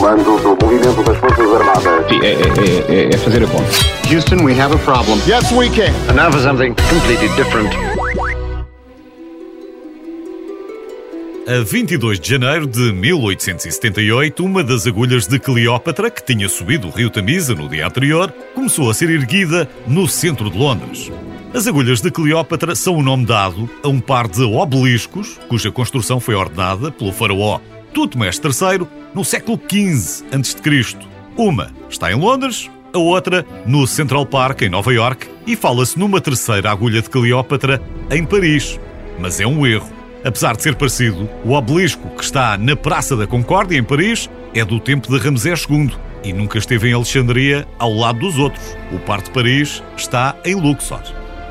Comando do movimento das Forças Armadas. Sim, é, é, é, é fazer a conta. Houston, we have a problem. Yes, we can. And now for something completely different. A 22 de janeiro de 1878, uma das agulhas de Cleópatra, que tinha subido o rio Tamisa no dia anterior, começou a ser erguida no centro de Londres. As agulhas de Cleópatra são o nome dado a um par de obeliscos, cuja construção foi ordenada pelo faraó Tutmés III no século XV a.C. Uma está em Londres, a outra no Central Park, em Nova York, e fala-se numa terceira agulha de Cleópatra em Paris. Mas é um erro. Apesar de ser parecido, o obelisco que está na Praça da Concórdia, em Paris, é do tempo de Ramsés II e nunca esteve em Alexandria ao lado dos outros. O par de Paris está em Luxor.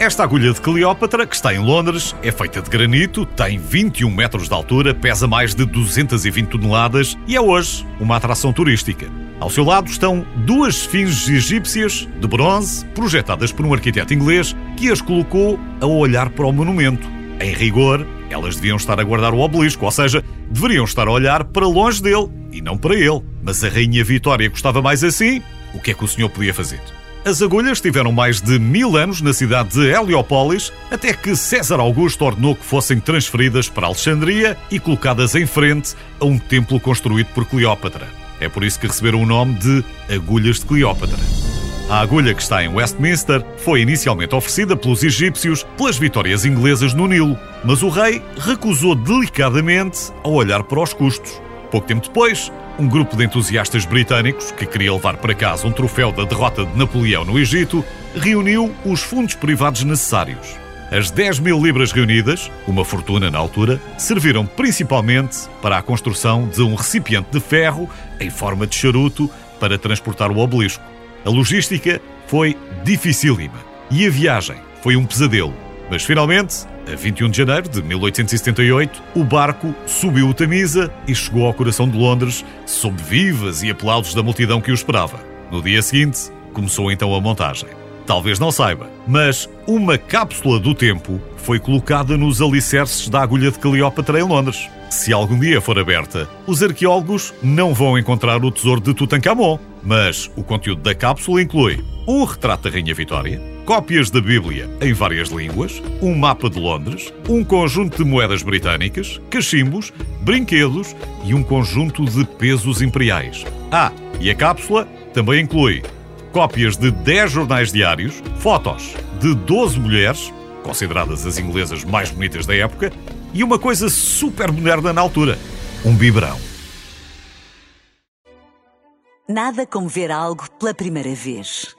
Esta agulha de Cleópatra, que está em Londres, é feita de granito, tem 21 metros de altura, pesa mais de 220 toneladas e é hoje uma atração turística. Ao seu lado estão duas esfinges egípcias de bronze, projetadas por um arquiteto inglês que as colocou a olhar para o monumento. Em rigor, elas deviam estar a guardar o obelisco, ou seja, deveriam estar a olhar para longe dele e não para ele. Mas a Rainha Vitória gostava mais assim. O que é que o senhor podia fazer? As agulhas tiveram mais de mil anos na cidade de Heliópolis, até que César Augusto ordenou que fossem transferidas para Alexandria e colocadas em frente a um templo construído por Cleópatra. É por isso que receberam o nome de Agulhas de Cleópatra. A agulha que está em Westminster foi inicialmente oferecida pelos egípcios pelas vitórias inglesas no Nilo, mas o rei recusou delicadamente ao olhar para os custos. Pouco tempo depois, um grupo de entusiastas britânicos, que queria levar para casa um troféu da derrota de Napoleão no Egito, reuniu os fundos privados necessários. As 10 mil libras reunidas, uma fortuna na altura, serviram principalmente para a construção de um recipiente de ferro em forma de charuto para transportar o obelisco. A logística foi dificílima e a viagem foi um pesadelo. Mas finalmente, a 21 de janeiro de 1878, o barco subiu o Tamisa e chegou ao coração de Londres, sob vivas e aplausos da multidão que o esperava. No dia seguinte, começou então a montagem. Talvez não saiba, mas uma cápsula do tempo foi colocada nos alicerces da agulha de Cleópatra em Londres. Se algum dia for aberta, os arqueólogos não vão encontrar o tesouro de Tutankhamon, mas o conteúdo da cápsula inclui um retrato da Rainha Vitória, cópias da Bíblia em várias línguas, um mapa de Londres, um conjunto de moedas britânicas, cachimbos, brinquedos e um conjunto de pesos imperiais. Ah, e a cápsula também inclui cópias de 10 jornais diários, fotos de 12 mulheres, consideradas as inglesas mais bonitas da época, e uma coisa super moderna na altura: um biberão. Nada como ver algo pela primeira vez.